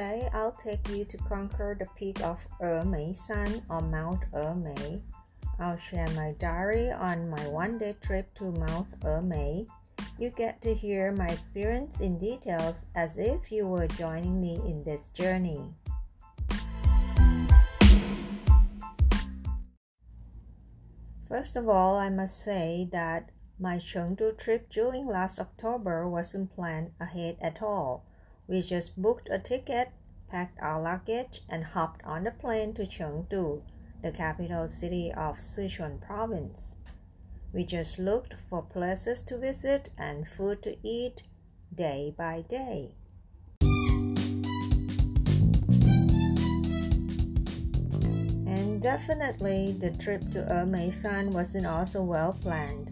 Today, I'll take you to conquer the peak of Emei San on Mount Emei. I'll share my diary on my one day trip to Mount Emei. You get to hear my experience in details as if you were joining me in this journey. First of all, I must say that my Chengdu trip during last October wasn't planned ahead at all. We just booked a ticket, packed our luggage, and hopped on the plane to Chengdu, the capital city of Sichuan province. We just looked for places to visit and food to eat day by day. And definitely the trip to Emeisan wasn't also well planned.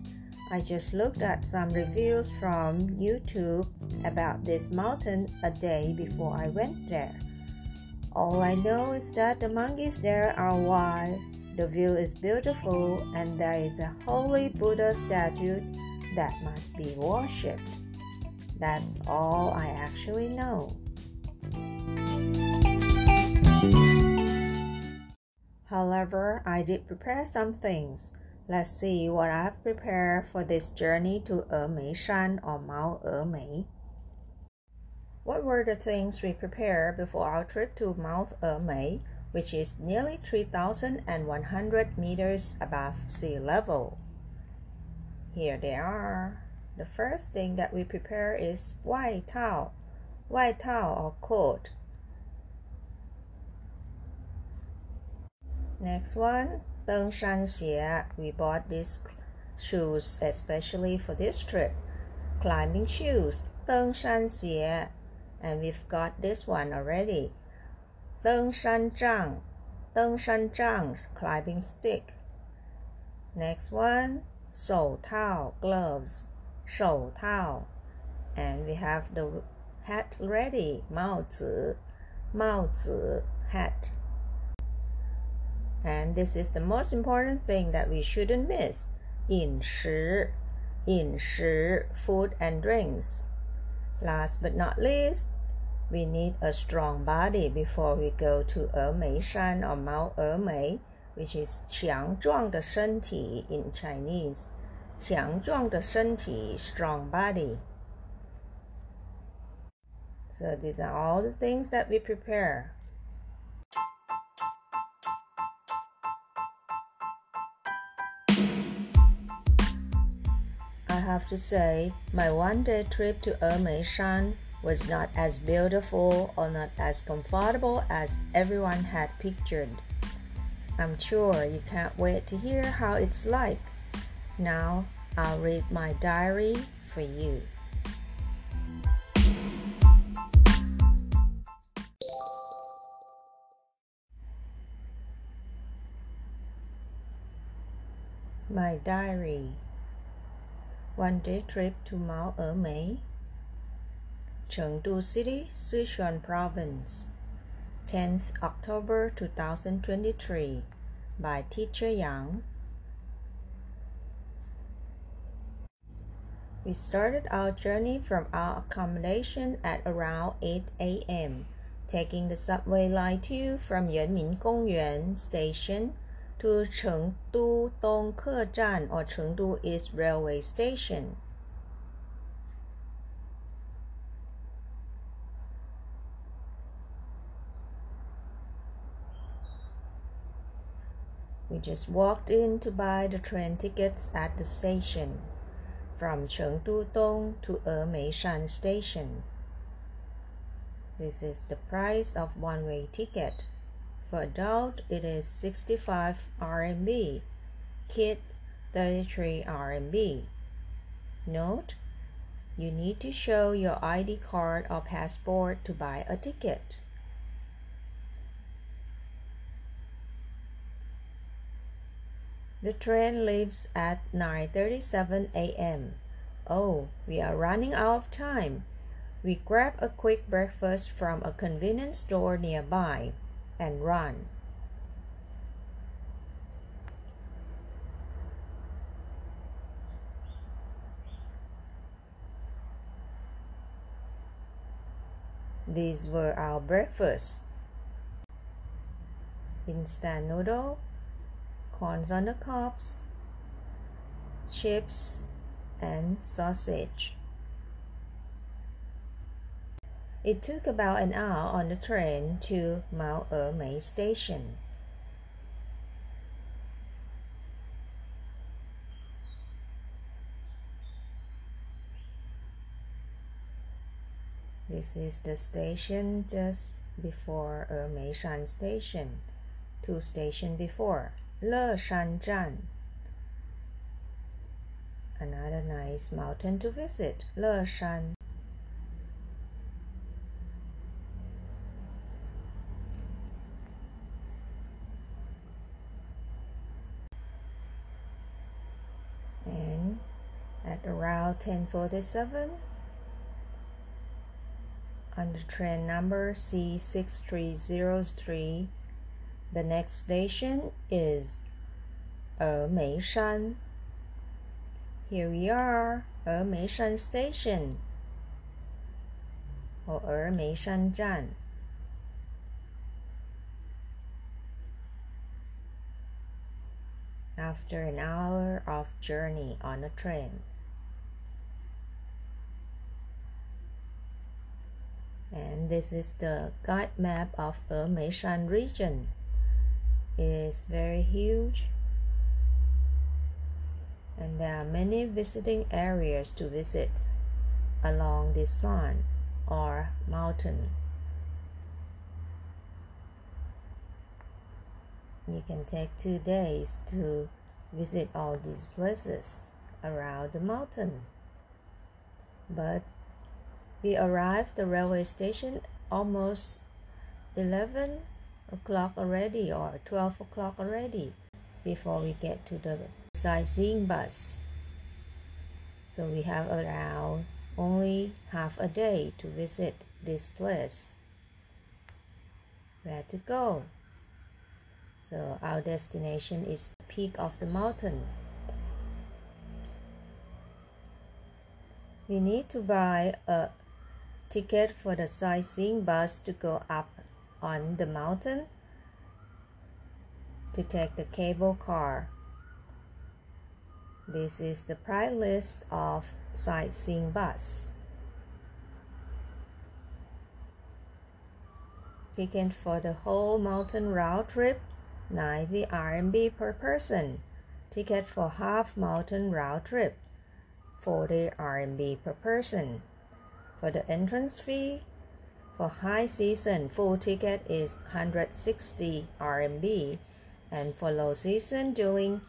I just looked at some reviews from YouTube about this mountain a day before I went there. All I know is that the monkeys there are wild, the view is beautiful, and there is a holy Buddha statue that must be worshipped. That's all I actually know. However, I did prepare some things. Let's see what I've prepared for this journey to Emeishan or Mount Emei. What were the things we prepared before our trip to Mount Emei, which is nearly 3,100 meters above sea level? Here they are. The first thing that we prepare is white towel, white towel or coat. Next one, Dengshan Xie, we bought these shoes especially for this trip. Climbing shoes, Dengshan Xie, and we've got this one already. Dengshan Zhang, Dengshan Zhang, climbing stick. Next one, Shou Tao, gloves. Shou Tao. And we have the hat ready, Mao Zi, Mao Zi, hat. And this is the most important thing that we shouldn't miss. 饮食,饮食, food and drinks. Last but not least, we need a strong body before we go to Emei Shan or Mount Emei, which is 强壮的身体 in Chinese. 强壮的身体 strong body. So these are all the things that we prepare. Have to say, my one day trip to Emeishan was not as beautiful or not as comfortable as everyone had pictured. I'm sure you can't wait to hear how it's like. Now I'll read my diary for you. My diary one day trip to Mount Emei, Chengdu City, Sichuan Province, 10th October 2023 by Teacher Yang. We started our journey from our accommodation at around 8 a.m., taking the subway line 2 from Yuanmin Gongyuan Station to Chengdu Dong Kezhan or Chengdu East Railway Station. We just walked in to buy the train tickets at the station from Chengdu Dong to Emeishan Station. This is the price of one-way ticket. For adult, it is 65 RMB. Kid, 33 RMB. Note, you need to show your ID card or passport to buy a ticket. The train leaves at 9:37 a.m. Oh, we are running out of time. We grab a quick breakfast from a convenience store nearby and run. These were our breakfasts. Instant noodle, corns on the cobs, chips, and sausage. It took about an hour on the train to Mount Emei station. This is the station just before Emeishan station, two station before. Leshan Zhan. Another nice mountain to visit, Leshan. And at around 1047, on the train number C6303 the next station is uh, Emeishan. Here we are, Emeishan Station or Emeishan Zhan. After an hour of journey on a train. And this is the guide map of meishan region it is very huge and there are many visiting areas to visit along this sun or mountain. You can take two days to visit all these places around the mountain. But we arrived the railway station almost 11 o'clock already or 12 o'clock already before we get to the sightseeing bus. So we have around only half a day to visit this place. Where to go? So our destination is the peak of the mountain. We need to buy a ticket for the sightseeing bus to go up on the mountain to take the cable car. This is the price list of sightseeing bus. Ticket for the whole mountain round trip 90 RMB per person. Ticket for half mountain round trip 40 RMB per person. For the entrance fee for high season, full ticket is 160 RMB, and for low season during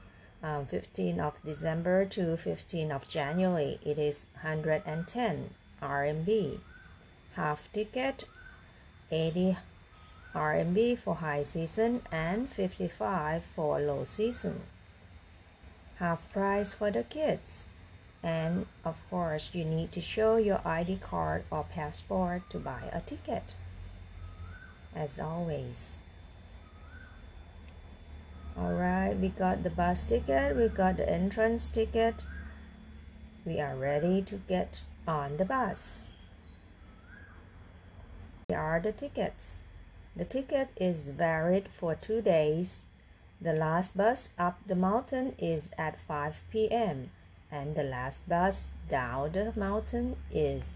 um, 15 of December to 15 of January, it is 110 RMB. Half ticket, 80 RMB for high season and 55 for low season. Half price for the kids and of course you need to show your ID card or passport to buy a ticket. As always. Alright we got the bus ticket we got the entrance ticket. We are ready to get on the bus. Here are the tickets. The ticket is valid for two days. The last bus up the mountain is at 5 p.m and the last bus down the mountain is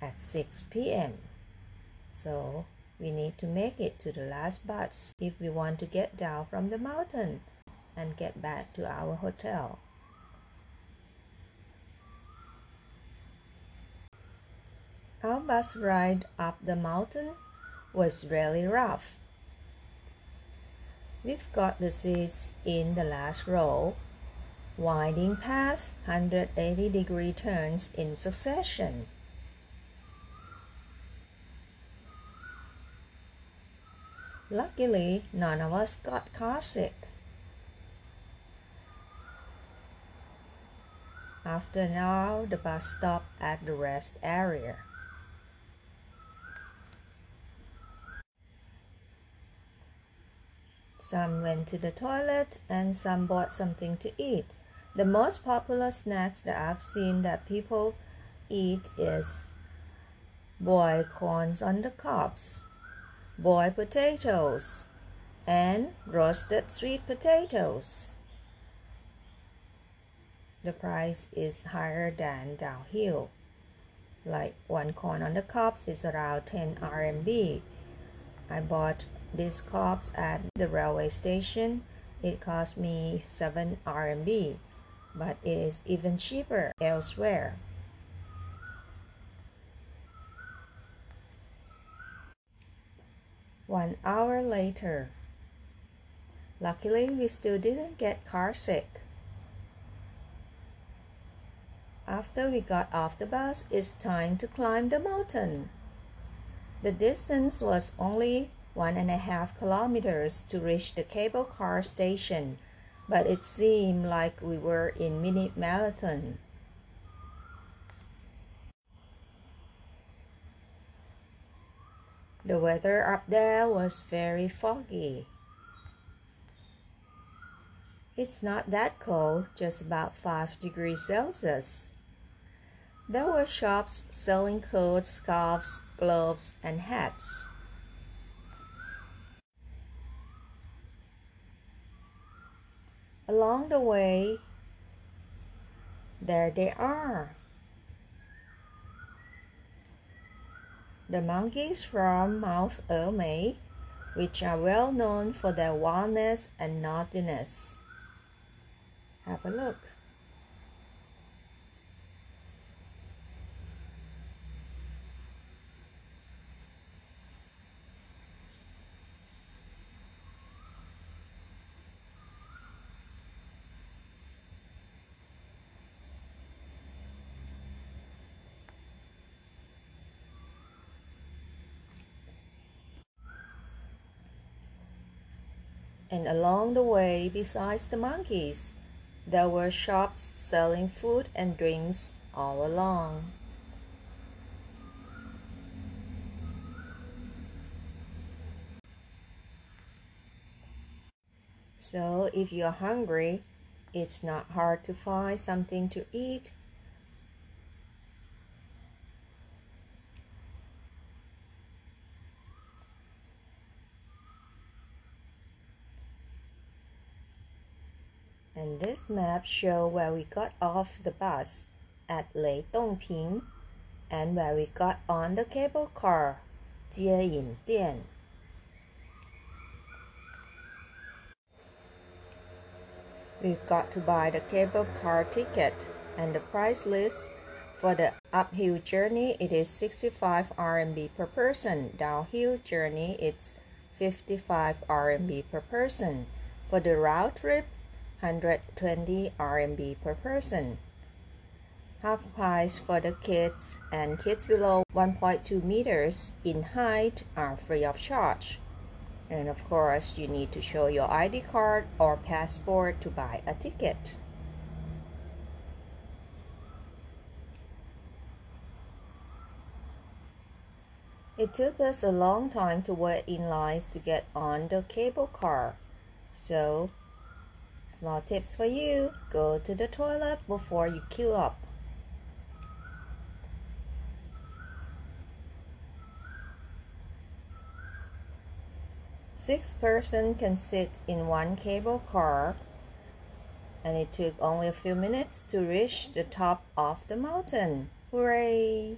at 6 p.m. So we need to make it to the last bus if we want to get down from the mountain. and get back to our hotel. Our bus ride up the mountain was really rough. We've got the seats in the last row, winding path 180 degree turns in succession. Luckily, none of us got carsick. After an hour, the bus stopped at the rest area. Some went to the toilet and some bought something to eat. The most popular snacks that I've seen that people eat is boiled corns on the cobs, boiled potatoes, and roasted sweet potatoes. The price is higher than downhill. Like one corn on the cobs is around 10 RMB. I bought these cobs at the railway station. It cost me 7 RMB, but it is even cheaper elsewhere. One hour later, luckily we still didn't get car sick. After we got off the bus, it's time to climb the mountain. The distance was only one and a half kilometers to reach the cable car station, but it seemed like we were in mini marathon. The weather up there was very foggy. It's not that cold, just about 5 degrees Celsius. There were shops selling coats, scarves, gloves, and hats. Along the way, there they are. The monkeys from Mount Emei, which are well known for their wildness and naughtiness. Have a look. And along the way, besides the monkeys, there were shops selling food and drinks all along. So, if you're hungry, it's not hard to find something to eat and this map show where we got off the bus at Lei Dongping and where we got on the cable car Jieyin Dian. We've got to buy the cable car ticket and the price list for the uphill journey it is 65 RMB per person. Downhill journey it's 55 RMB per person. For the round trip 120 RMB per person. Half price for the kids and kids below 1.2 meters in height are free of charge. And of course, you need to show your ID card or passport to buy a ticket. It took us a long time to wait in lines to get on the cable car, so Small tips for you go to the toilet before you queue up. Six person can sit in one cable car and it took only a few minutes to reach the top of the mountain. Hooray!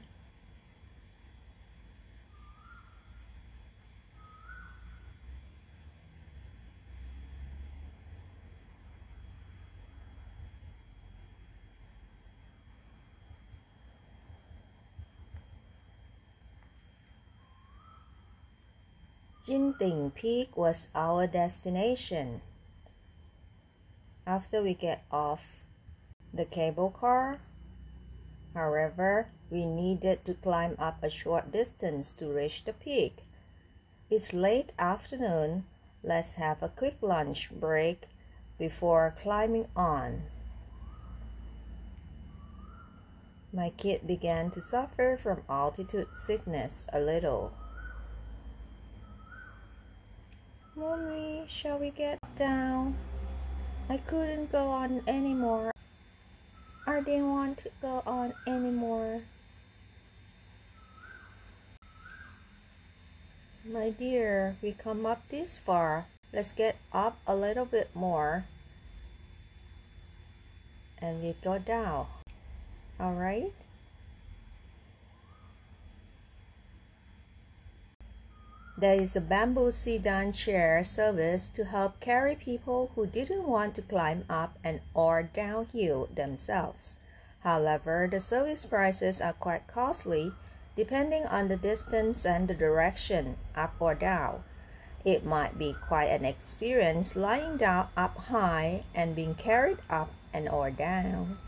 Jinding Peak was our destination. After we get off the cable car, however, we needed to climb up a short distance to reach the peak. It's late afternoon. Let's have a quick lunch break before climbing on. My kid began to suffer from altitude sickness a little. Shall we get down? I couldn't go on anymore. I didn't want to go on anymore. My dear, we come up this far. Let's get up a little bit more. And we go down. Alright? There is a bamboo sedan chair service to help carry people who didn't want to climb up and or downhill themselves. However, the service prices are quite costly depending on the distance and the direction, up or down. It might be quite an experience lying down up high and being carried up and or down.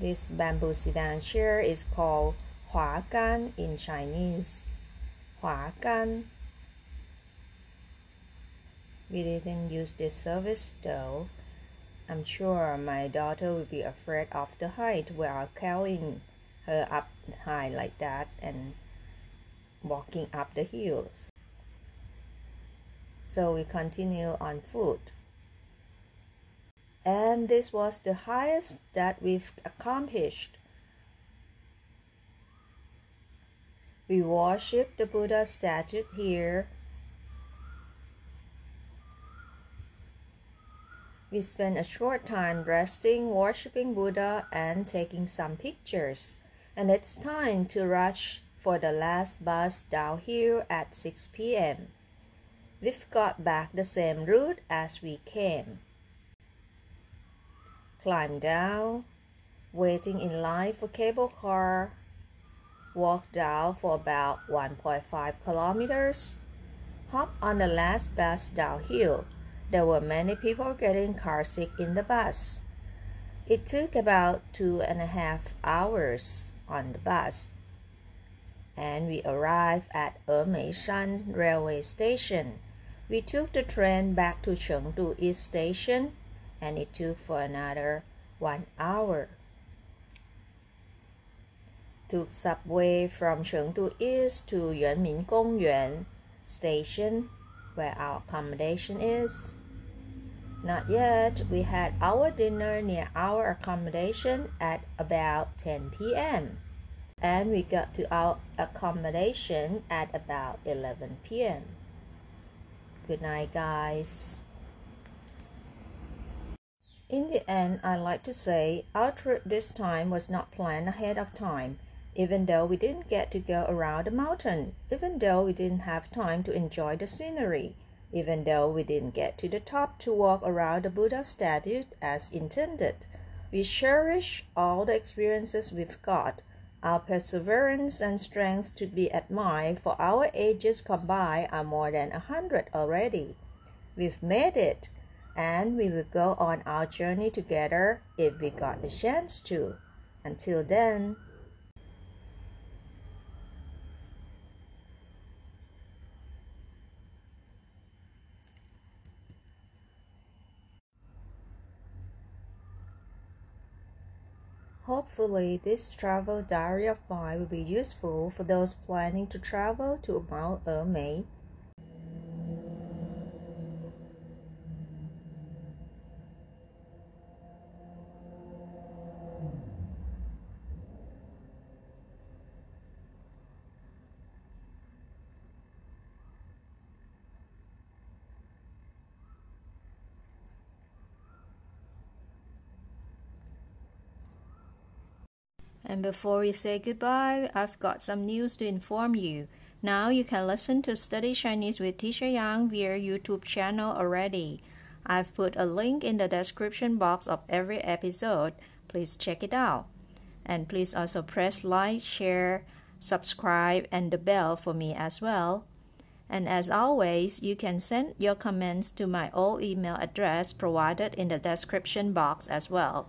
This bamboo sedan chair is called Hua Gan in Chinese. Hua Gan. We didn't use this service though. I'm sure my daughter will be afraid of the height while carrying her up high like that and walking up the hills. So we continue on foot. And this was the highest that we've accomplished. We worship the Buddha statue here. We spend a short time resting, worshiping Buddha, and taking some pictures. And it's time to rush for the last bus down here at 6 p.m. We've got back the same route as we came. Climb down, waiting in line for cable car, walk down for about 1.5 kilometers, hop on the last bus downhill. There were many people getting carsick in the bus. It took about two and a half hours on the bus, and we arrived at Emeishan railway station. We took the train back to Chengdu East Station, and it took for another one hour took subway from Chengdu East to Yuanmin Gongyuan station where our accommodation is. Not yet. We had our dinner near our accommodation at about 10 p.m. And we got to our accommodation at about 11 p.m. Good night, guys. In the end, I like to say our trip this time was not planned ahead of time even though we didn't get to go around the mountain, even though we didn't have time to enjoy the scenery, even though we didn't get to the top to walk around the Buddha statue as intended. We cherish all the experiences we've got. Our perseverance and strength to be admired, for our ages combined are more than a hundred already. We've made it, and we will go on our journey together if we got the chance to. Until then, Hopefully, this travel diary of mine will be useful for those planning to travel to Mount Emei And before we say goodbye, I've got some news to inform you. Now you can listen to Study Chinese with Teacher Yang via YouTube channel already. I've put a link in the description box of every episode. Please check it out. And please also press like, share, subscribe and the bell for me as well. And as always, you can send your comments to my old email address provided in the description box as well.